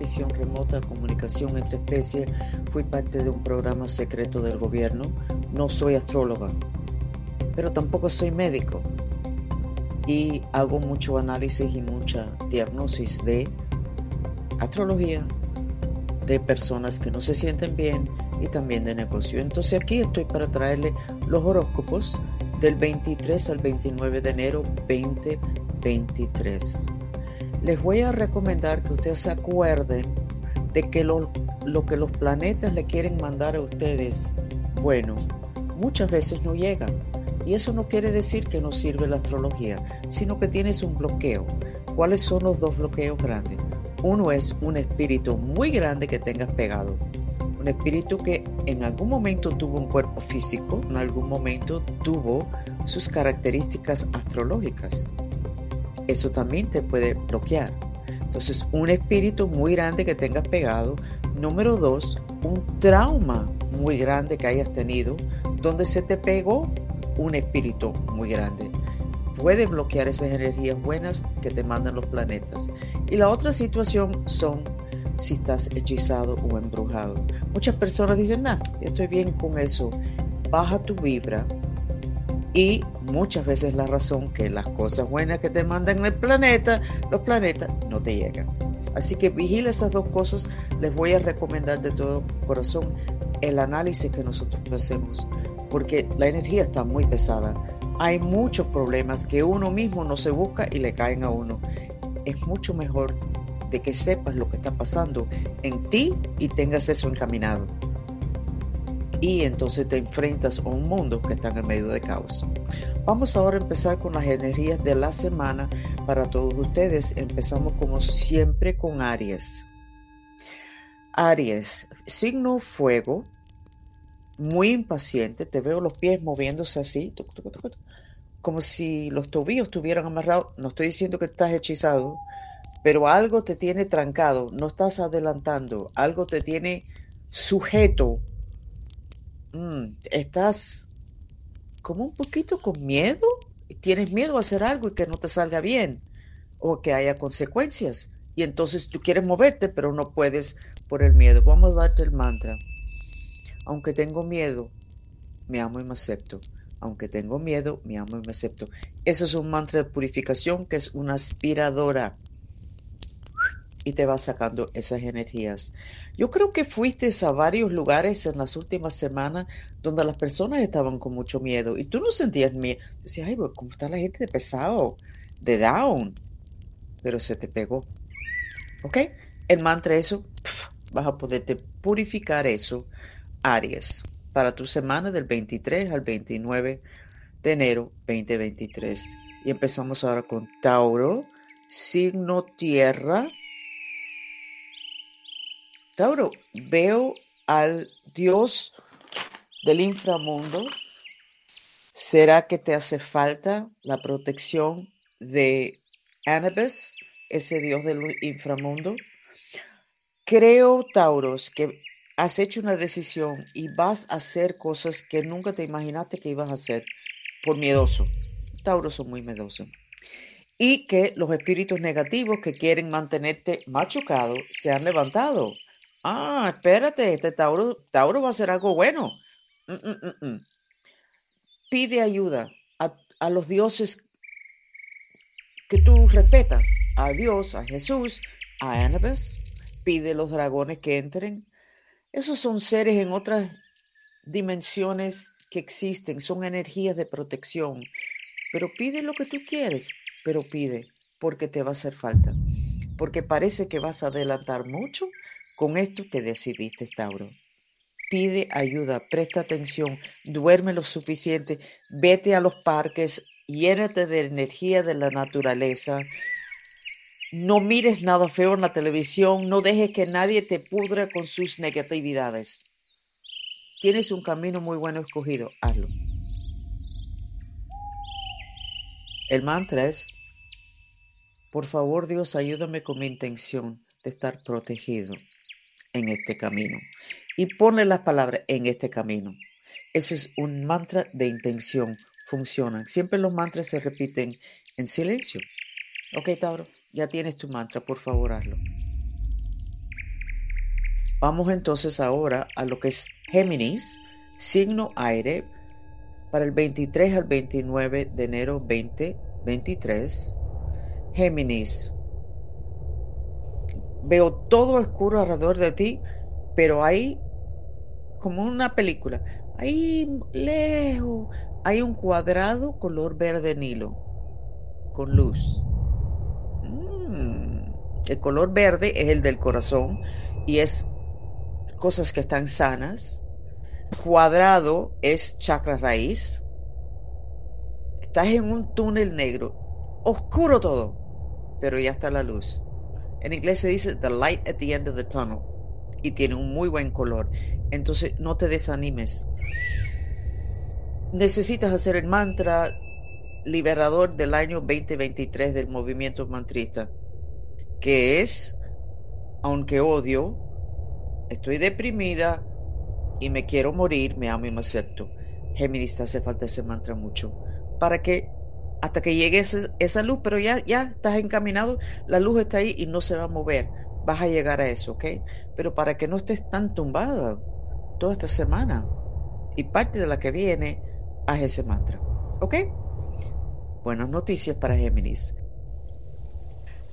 visión remota, comunicación entre especies. Fui parte de un programa secreto del gobierno. No soy astróloga, pero tampoco soy médico. Y hago mucho análisis y mucha diagnosis de astrología, de personas que no se sienten bien y también de negocio. Entonces aquí estoy para traerle los horóscopos del 23 al 29 de enero 2023 les voy a recomendar que ustedes se acuerden de que lo, que los planetas le quieren mandar a ustedes, bueno, muchas veces no llegan. Y eso no quiere decir que no sirve la astrología, sino que tienes un bloqueo. ¿Cuáles son los dos bloqueos grandes? Uno es un espíritu muy grande que tengas pegado. Un espíritu que en algún momento tuvo un cuerpo físico, en algún momento tuvo sus características astrológicas eso también te puede bloquear. Entonces, un espíritu muy grande que tengas pegado. Número dos, un trauma muy grande que hayas tenido donde se te pegó un espíritu muy grande. Puede bloquear esas energías buenas que te mandan los planetas. Y la otra situación son si estás hechizado o embrujado. Muchas personas dicen, nah, estoy bien con eso. Baja tu vibra, y muchas veces la razón que las cosas buenas que te mandan el planeta, los planetas no te llegan. Así que vigila esas dos cosas. Les voy a recomendar de todo corazón el análisis que nosotros hacemos, porque la energía está muy pesada. Hay muchos problemas que uno mismo no se busca y le caen a uno. Es mucho mejor de que sepas lo que está pasando en ti y tengas eso encaminado y entonces te enfrentas a un mundo que está en medio de caos. Vamos ahora a empezar con las energías de la semana para todos ustedes. Empezamos como siempre con Aries. Aries, signo fuego, muy impaciente, te veo los pies moviéndose así, como si los tobillos estuvieran amarrados. No estoy diciendo que estás hechizado, pero algo te tiene trancado, no estás adelantando, algo te tiene sujeto Mm, estás como un poquito con miedo, tienes miedo a hacer algo y que no te salga bien o que haya consecuencias. Y entonces tú quieres moverte, pero no puedes por el miedo. Vamos a darte el mantra. Aunque tengo miedo, me amo y me acepto. Aunque tengo miedo, me amo y me acepto. Eso es un mantra de purificación que es una aspiradora y te va sacando esas energías. Yo creo que fuiste a varios lugares en las últimas semanas donde las personas estaban con mucho miedo y tú no sentías miedo. Decías, ay, ¿cómo está la gente de pesado, de down? Pero se te pegó. ¿Ok? El mantra eso, vas a poderte purificar eso, Aries, para tu semana del 23 al 29 de enero 2023. Y empezamos ahora con Tauro, signo tierra Tauro, veo al Dios del inframundo. ¿Será que te hace falta la protección de Anubis, ese Dios del inframundo? Creo, Tauros, que has hecho una decisión y vas a hacer cosas que nunca te imaginaste que ibas a hacer por miedoso. Tauros son muy miedosos. Y que los espíritus negativos que quieren mantenerte machucado se han levantado Ah, espérate, este Tauro, Tauro va a hacer algo bueno. Mm, mm, mm, Pide ayuda a, los dioses que tú respetas, a Dios, a Jesús, a Anubis. Pide los dragones que entren. Esos son seres en otras dimensiones que existen, son energías de protección. Pero pide lo que tú quieres, pero pide porque te va a hacer falta. Porque parece que vas a adelantar mucho con esto que decidiste, Tauro. Pide ayuda, presta atención, duerme lo suficiente, vete a los parques, llénate de energía de la naturaleza. No mires nada feo en la televisión, no dejes que nadie te pudra con sus negatividades. Tienes un camino muy bueno escogido, hazlo. El mantra es, por favor Dios, ayúdame con mi intención de estar protegido en este camino. Y ponle las palabras en este camino. Ese es un mantra de intención. Funcionan. Siempre los mantras se repiten en silencio. Ok, Tauro, ya tienes tu mantra, por favor hazlo. Vamos entonces ahora a lo que es Géminis, signo aire, para el 23 al 29 de enero 2023. Géminis, veo todo oscuro alrededor de ti, pero hay como una película, ahí lejos hay un cuadrado color verde nilo con luz. Mm, el color verde es el del corazón y es cosas que están sanas. Cuadrado es chakra raíz. Estás en un túnel negro, oscuro todo, pero ya está la luz. En inglés se dice the light at the end of the tunnel y tiene un muy buen color. Entonces no te desanimes. Necesitas hacer el mantra liberador del año 2023 del movimiento mantrista, que es, aunque odio, estoy deprimida y me quiero morir, me amo y me acepto. Géminis, te hace falta ese mantra mucho. Para que hasta que llegue esa, luz, pero ya, ya estás encaminado, la luz está ahí y no se va a mover. Vas a llegar a eso, ¿ok? Pero para que no estés tan tumbada toda esta semana y parte de la que viene, haz ese mantra, ¿ok? Buenas noticias para Géminis.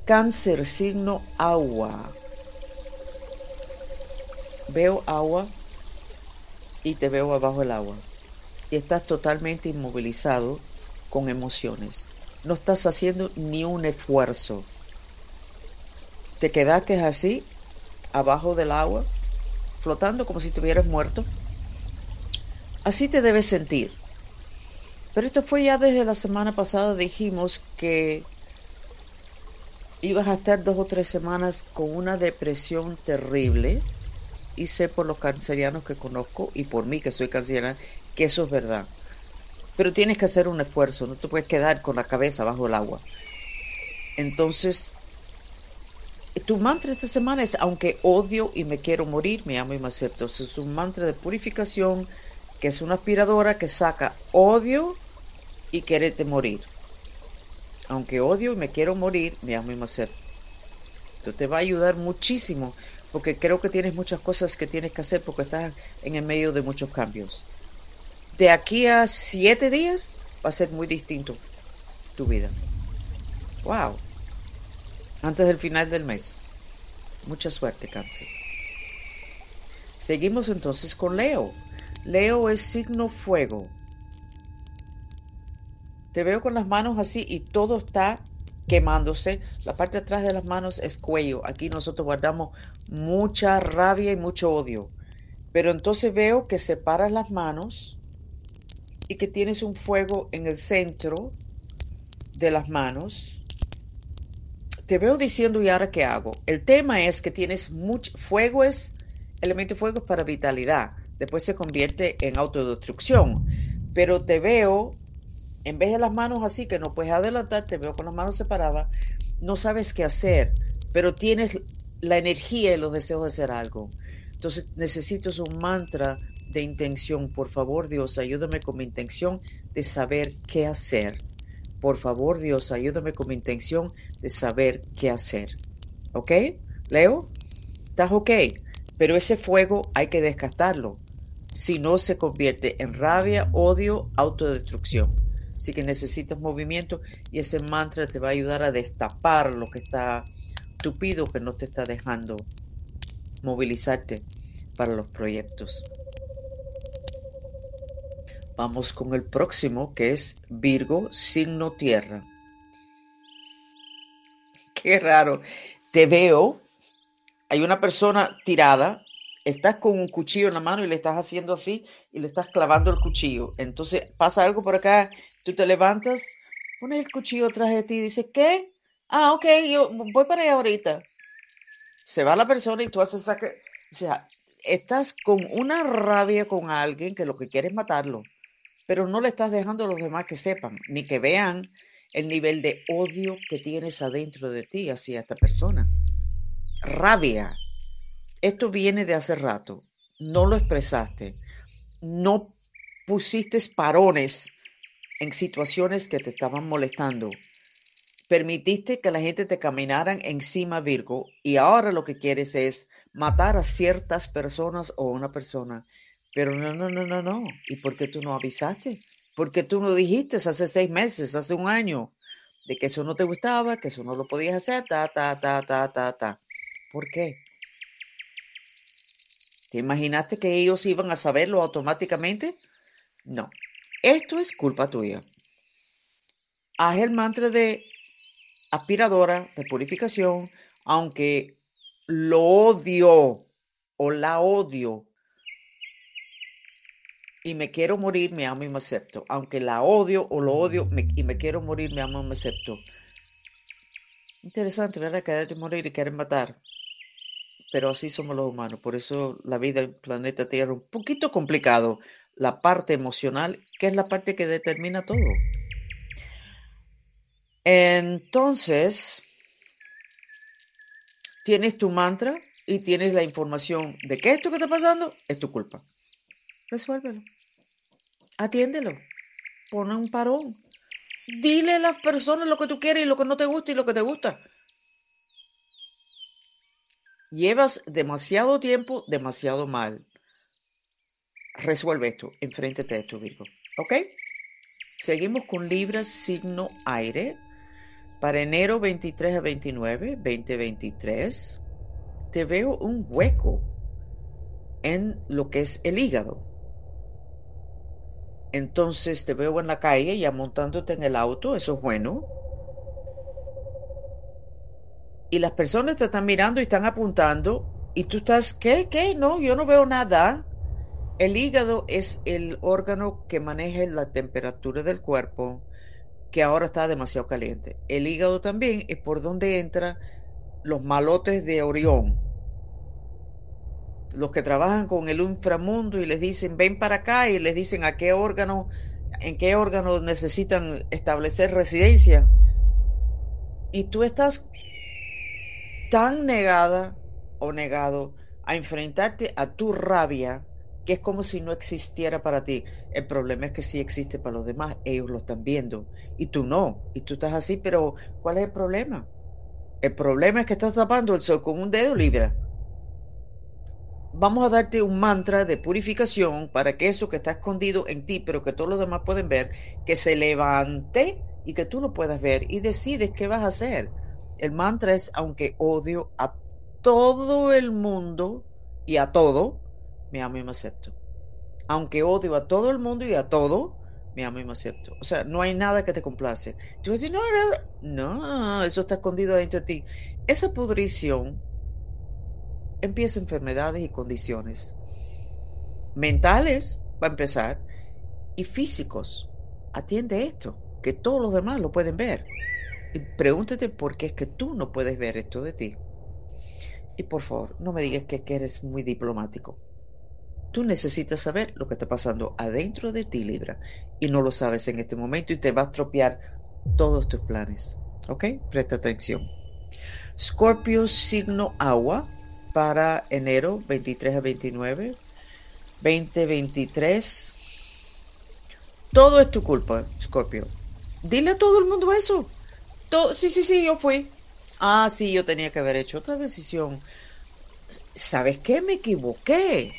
Cáncer, signo agua. Veo agua y te veo abajo del agua. Y estás totalmente inmovilizado con emociones. No estás haciendo ni un esfuerzo. Te quedaste así, abajo del agua, flotando como si estuvieras muerto. Así te debes sentir. Pero esto fue ya desde la semana pasada, dijimos que ibas a estar dos o tres semanas con una depresión terrible. Y sé por los cancerianos que conozco y por mí que soy canceriana que eso es verdad. Pero tienes que hacer un esfuerzo, no te puedes quedar con la cabeza bajo el agua. Entonces, tu mantra esta semana es, aunque odio y me quiero morir, me amo y me acepto. es un mantra de purificación, que es una aspiradora que saca odio y quererte morir. Aunque odio y me quiero morir, me amo y me acepto. Esto te va a ayudar muchísimo, porque creo que tienes muchas cosas que tienes que hacer porque estás en el medio de muchos cambios de aquí a siete días va a ser muy distinto tu vida. Wow. Antes del final del mes. Mucha suerte, cáncer. Seguimos entonces con Leo. Leo es signo fuego. Te veo con las manos así y todo está quemándose. La parte de atrás de las manos es cuello. Aquí nosotros guardamos mucha rabia y mucho odio. Pero entonces veo que separas las manos y que tienes un fuego en el centro de las manos. Te veo diciendo, ¿y ahora qué hago? El tema es que tienes mucho fuego, es elemento fuego para vitalidad. Después se convierte en autodestrucción. Pero te veo, en vez de las manos así, que no puedes adelantar, te veo con las manos separadas, no sabes qué hacer, pero tienes la energía y los deseos de hacer algo. Entonces necesitas un mantra de intención. Por favor, Dios, ayúdame con mi intención de saber qué hacer. Por favor, Dios, ayúdame con mi intención de saber qué hacer. ¿Ok? Leo, estás ok, pero ese fuego hay que descartarlo. Si no, se convierte en rabia, odio, autodestrucción. Así que necesitas movimiento y ese mantra te va a ayudar a destapar lo que está tupido, que no te está dejando movilizarte para los proyectos. Vamos con el próximo que es Virgo, signo tierra. Qué raro. Te veo. Hay una persona tirada. Estás con un cuchillo en la mano y le estás haciendo así y le estás clavando el cuchillo. Entonces pasa algo por acá. Tú te levantas, pones el cuchillo atrás de ti y dices, ¿qué? Ah, ok, yo voy para allá ahorita. Se va la persona y tú haces... O sea, estás con una rabia con alguien que lo que quiere es matarlo pero no le estás dejando a los demás que sepan, ni que vean el nivel de odio que tienes adentro de ti hacia esta persona. Rabia. Esto viene de hace rato. No lo expresaste. No pusiste parones en situaciones que te estaban molestando. Permitiste que la gente te caminaran encima, Virgo, y ahora lo que quieres es matar a ciertas personas o una persona. Pero no, no, no, no, no. ¿Y por qué tú no avisaste? ¿Por qué tú no dijiste hace seis meses, hace un año, de que eso no te gustaba, que eso no lo podías hacer, ta, ta, ta, ta, ta, ta? ¿Por qué? ¿Te imaginaste que ellos iban a saberlo automáticamente? No. Esto es culpa tuya. Haz el mantra de aspiradora de purificación, aunque lo odio o la odio y me quiero morir, me amo y me acepto. Aunque la odio o lo odio y me quiero morir, me amo y me acepto. Interesante, ¿verdad? Que de morir y quieren matar. Pero así somos los humanos. Por eso la vida en planeta Tierra es un poquito complicado. La parte emocional, que es la parte que determina todo. Entonces, tienes tu mantra y tienes la información de que esto que está pasando es tu culpa. Resuélvelo. Atiéndelo. Pone un parón. Dile a las personas lo que tú quieres y lo que no te gusta y lo que te gusta. Llevas demasiado tiempo, demasiado mal. Resuelve esto. Enfréntate a esto, Virgo. ¿Ok? Seguimos con Libra, signo aire. Para enero 23 a 29, 2023, te veo un hueco en lo que es el hígado. Entonces te veo en la calle ya montándote en el auto, eso es bueno. Y las personas te están mirando y están apuntando y tú estás, ¿qué? ¿Qué? No, yo no veo nada. El hígado es el órgano que maneja la temperatura del cuerpo, que ahora está demasiado caliente. El hígado también es por donde entran los malotes de Orión. Los que trabajan con el inframundo y les dicen ven para acá y les dicen a qué órgano, en qué órgano necesitan establecer residencia. Y tú estás tan negada o negado a enfrentarte a tu rabia que es como si no existiera para ti. El problema es que sí existe para los demás, ellos lo están viendo y tú no, y tú estás así, pero ¿cuál es el problema? El problema es que estás tapando el sol con un dedo libre. Vamos a darte un mantra de purificación para que eso que está escondido en ti, pero que todos los demás pueden ver, que se levante y que tú lo puedas ver y decides qué vas a hacer. El mantra es, aunque odio a todo el mundo y a todo, me amo y me acepto. Aunque odio a todo el mundo y a todo, me amo y me acepto. O sea, no hay nada que te complace. Tú vas a decir, no, no, no, eso está escondido dentro de ti. Esa pudrición empieza enfermedades y condiciones mentales, va a empezar, y físicos. Atiende esto, que todos los demás lo pueden ver. Y pregúntate por qué es que tú no puedes ver esto de ti. Y por favor, no me digas que eres muy diplomático. Tú necesitas saber lo que está pasando adentro de ti, Libra, y no lo sabes en este momento y te va a estropear todos tus planes. ¿Ok? Presta atención. Scorpio, signo agua, para enero 23 a 29, 2023. Todo es tu culpa, Scorpio. Dile a todo el mundo eso. Todo, sí, sí, sí, yo fui. Ah, sí, yo tenía que haber hecho otra decisión. ¿Sabes qué? Me equivoqué.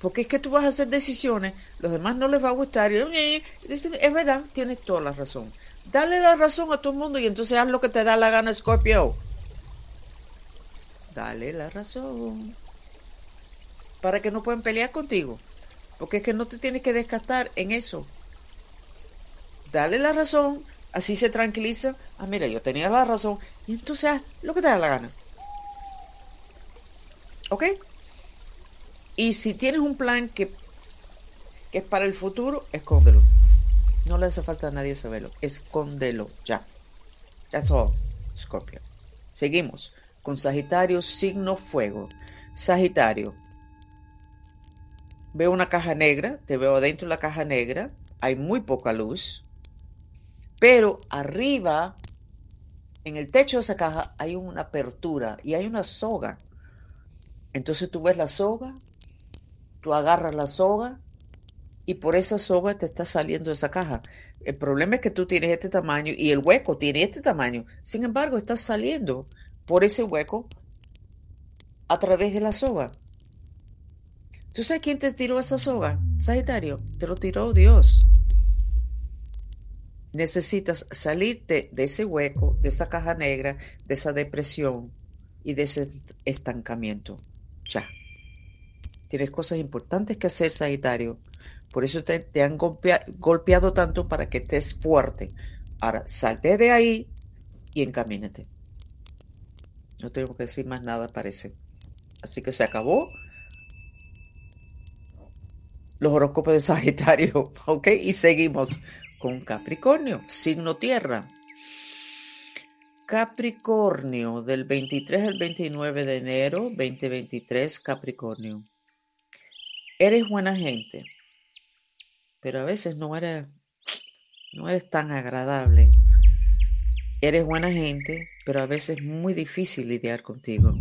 Porque es que tú vas a hacer decisiones, los demás no les va a gustar. Y, es verdad, tienes toda la razón. Dale la razón a todo el mundo y entonces haz lo que te da la gana, Scorpio. Dale la razón. Para que no puedan pelear contigo. Porque es que no te tienes que desgastar en eso. Dale la razón. Así se tranquiliza. Ah, mira, yo tenía la razón. Y entonces haz lo que te da la gana. ¿Ok? Y si tienes un plan que, que es para el futuro, escóndelo. No le hace falta a nadie saberlo. Escóndelo ya. That's all, Scorpio. Seguimos con Sagitario, signo fuego. Sagitario. Veo una caja negra, te veo adentro de la caja negra, hay muy poca luz, pero arriba, en el techo de esa caja, hay una apertura y hay una soga. Entonces tú ves la soga Tú agarras la soga y por esa soga te está saliendo esa caja. El problema es que tú tienes este tamaño y el hueco tiene este tamaño. Sin embargo, estás saliendo por ese hueco a través de la soga. ¿Tú sabes quién te tiró esa soga? Sagitario, te lo tiró Dios. Necesitas salirte de ese hueco, de esa caja negra, de esa depresión y de ese estancamiento. Ya. Tienes cosas importantes que hacer, Sagitario. Por eso te, han golpeado tanto para que estés fuerte. Ahora, salte de ahí y encamínate. No tengo que decir más nada, parece. Así que se acabó los horóscopos de Sagitario, ¿ok? Y seguimos con Capricornio, signo tierra. Capricornio, del 23 al 29 de enero 2023, Capricornio. Eres buena gente, pero a veces no eres, no eres tan agradable. Eres buena gente, pero a veces es muy difícil lidiar contigo.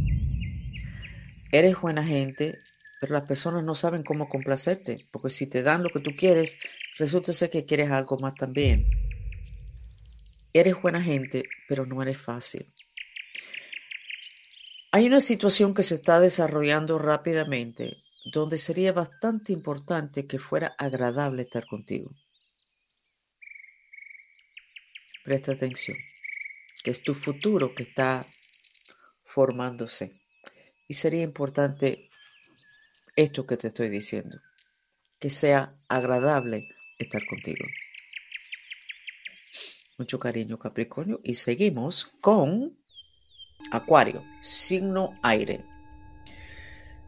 Eres buena gente, pero las personas no saben cómo complacerte, porque si te dan lo que tú quieres, resulta ser que quieres algo más también. Eres buena gente, pero no eres fácil. Hay una situación que se está desarrollando rápidamente donde sería bastante importante que fuera agradable estar contigo. Presta atención, es tu futuro que está formándose. Y sería importante esto que te estoy diciendo, que sea agradable estar contigo. Mucho cariño Capricornio y seguimos con Acuario, signo aire.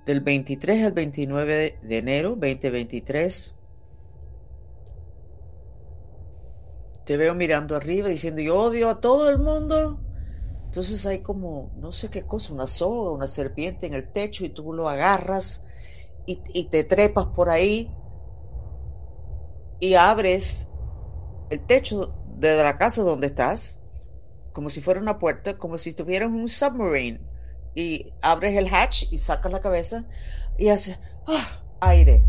Del 23 al 29 de enero 2023 te veo mirando arriba diciendo yo odio a todo el mundo. Entonces hay como, no sé qué cosa, una soga, una serpiente en el techo y tú lo agarras y, te trepas por ahí y abres el techo de la casa donde estás, como si fuera una puerta, como si tuvieras un submarine, y abres el hatch y sacas la cabeza y haces ah, aire.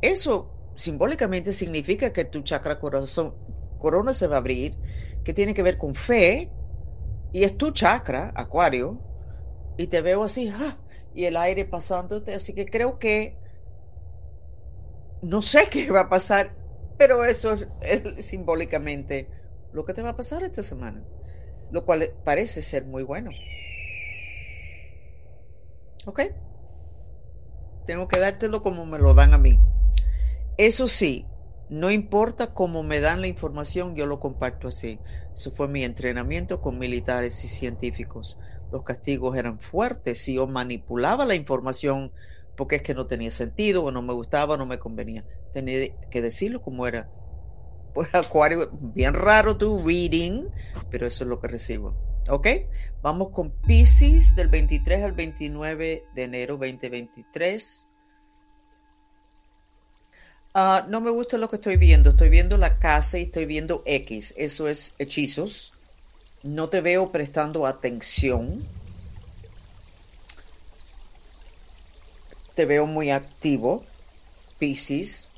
Eso simbólicamente significa que tu chakra corazón, corona se va a abrir, que tiene que ver con fe, y es tu chakra, acuario, y te veo así, ah, y el aire pasándote. Así que creo que no sé qué va a pasar, pero eso es, simbólicamente lo que te va a pasar esta semana, lo cual parece ser muy bueno. ¿Ok? Tengo que dártelo como me lo dan a mí. Eso sí, no importa cómo me dan la información, yo lo comparto así. Eso fue mi entrenamiento con militares y científicos los castigos eran fuertes. Si yo manipulaba la información porque es que no tenía sentido o no me gustaba o no me convenía, tenía que decirlo como era. Pues Acuario, bien raro tu reading, pero eso es lo que recibo. ¿Ok? Vamos con Pisces del 23 al 29 de enero 2023. Ah, no me gusta lo que estoy viendo. Estoy viendo la casa y estoy viendo X. Eso es hechizos. No te veo prestando atención. Te veo muy activo, Pisces.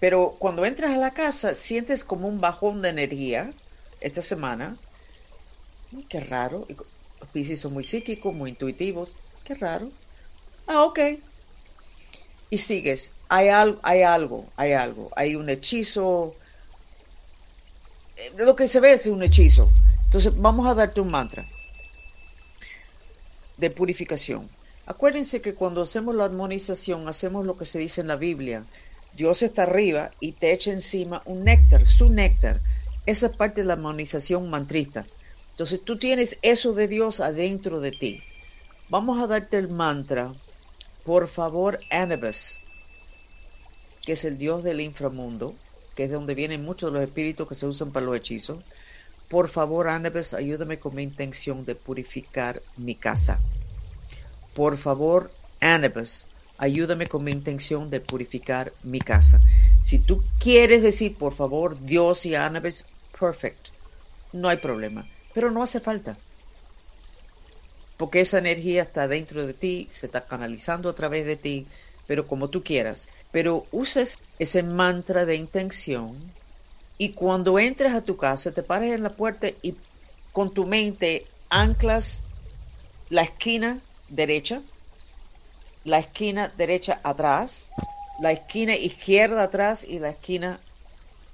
Pero cuando entras a la casa, sientes como un bajón de energía esta semana. Qué raro. Pisces son muy psíquicos, muy intuitivos. Qué raro. Ah, ok. Y sigues. Hay, hay algo, hay algo. Hay un hechizo lo que se ve es un hechizo. Entonces vamos a darte un mantra de purificación. Acuérdense que cuando hacemos la armonización hacemos lo que se dice en la Biblia. Dios está arriba y te echa encima un néctar, su néctar. Esa es parte de la armonización mantrista. Entonces tú tienes eso de Dios adentro de ti. Vamos a darte el mantra. Por favor, Anubis, que es el Dios del inframundo, que es de donde vienen muchos de los espíritus que se usan para los hechizos. Por favor, Anubis, ayúdame con mi intención de purificar mi casa. Por favor, Anubis, ayúdame con mi intención de purificar mi casa. Si tú quieres decir, por favor, Dios y Anubis, perfect. No hay problema. Pero no hace falta. Porque esa energía está dentro de ti, se está canalizando a través de ti, pero como tú quieras pero uses ese mantra de intención y cuando entres a tu casa te pares en la puerta y con tu mente anclas la esquina derecha, la esquina derecha atrás, la esquina izquierda atrás y la esquina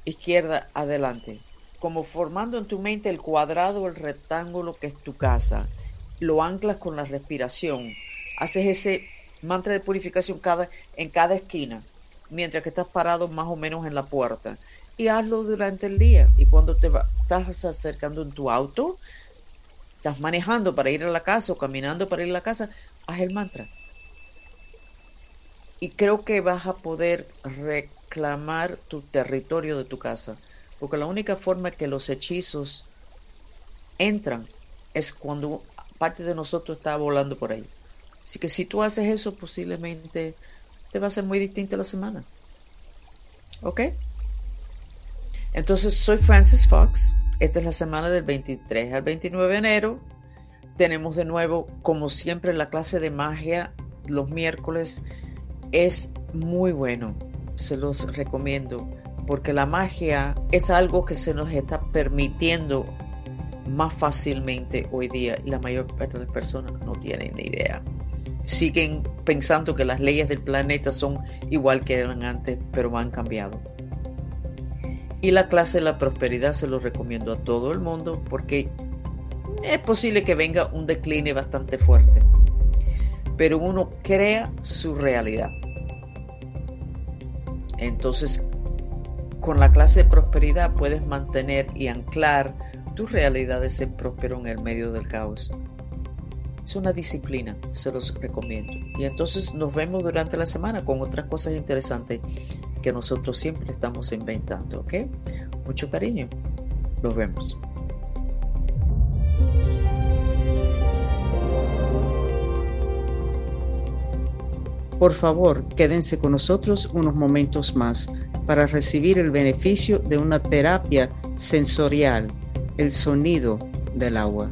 izquierda adelante, como formando en tu mente el cuadrado el rectángulo que es tu casa. Lo anclas con la respiración. Haces ese mantra de purificación en cada esquina, mientras que estás parado más o menos en la puerta. Y hazlo durante el día. Y cuando te estás acercando en tu auto, estás manejando para ir a la casa o caminando para ir a la casa, haz el mantra. Y creo que vas a poder reclamar tu territorio de tu casa. Porque la única forma que los hechizos entran es cuando parte de nosotros está volando por ahí. Así que si tú haces eso, posiblemente te va a ser muy distinta la semana. ¿Ok? Entonces, soy Francis Fox. Esta es la semana del 23 al 29 de enero. Tenemos de nuevo, como siempre, la clase de magia los miércoles. Es muy bueno. Se los recomiendo. Porque la magia es algo que se nos está permitiendo más fácilmente hoy día y la mayor parte de las personas no tienen ni idea siguen pensando que las leyes del planeta son igual que eran antes, pero han cambiado. Y la clase de la prosperidad se lo recomiendo a todo el mundo porque es posible que venga un decline bastante fuerte, pero uno crea su realidad. Entonces, con la clase de prosperidad puedes mantener y anclar tu realidad de ser próspero en el medio del caos. Es una disciplina, se los recomiendo. Y entonces nos vemos durante la semana con otras cosas interesantes que nosotros siempre estamos inventando, ¿ok? Mucho cariño. Nos vemos. Por favor, quédense con nosotros unos momentos más para recibir el beneficio de una terapia sensorial, el sonido del agua.